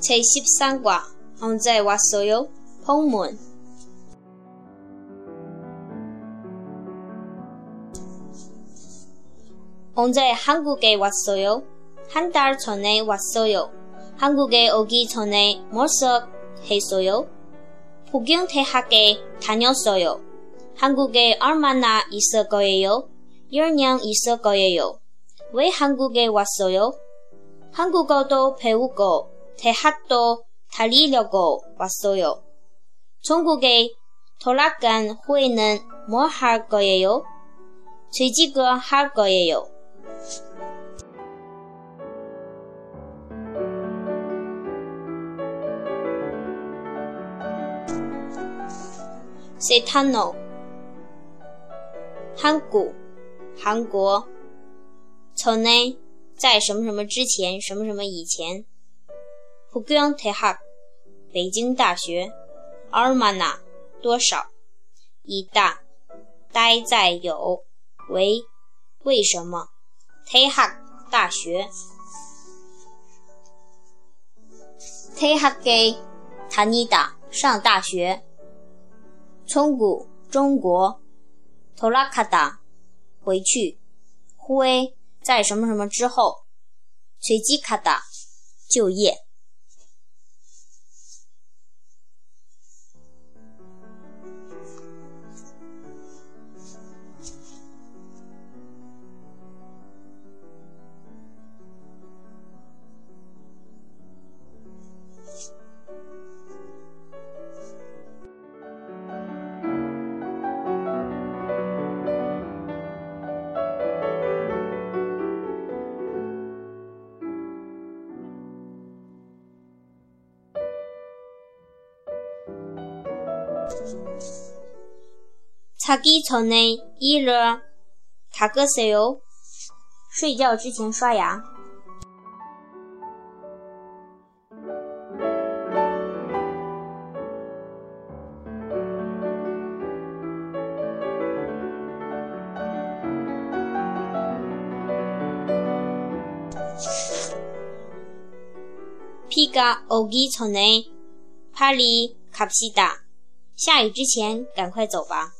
제13과 언제 왔어요? 폭문 언제 한국에 왔어요? 한 달 전에 왔어요. 한국에 오기 전에 뭐서 했어요? 복영 대학에 다녔어요. 한국에 얼마나 있을 거예요? 10년 있을 거예요. 왜 한국에 왔어요? 한국어도 배우고 대학도 다니려고 왔어요. 중국에 돌아간 후에는 뭐 할 거예요? 취직을 할 거예요. 세타노 한국 韩国 전에 在什么什么之前，什么什么以前。Pukyong Te Hak，北京大学。Armana，多少？Ida，待在有。为，为什么？Te Hak，大学。Te Hake，他呢？da，上大学。从古中国。Torakada，回去。hui。在什么什么之后，随机卡达就业。 자기전에일을닦으세요睡觉之前刷牙。비가오기전에빨리갑시다 下雨之前，赶快走吧。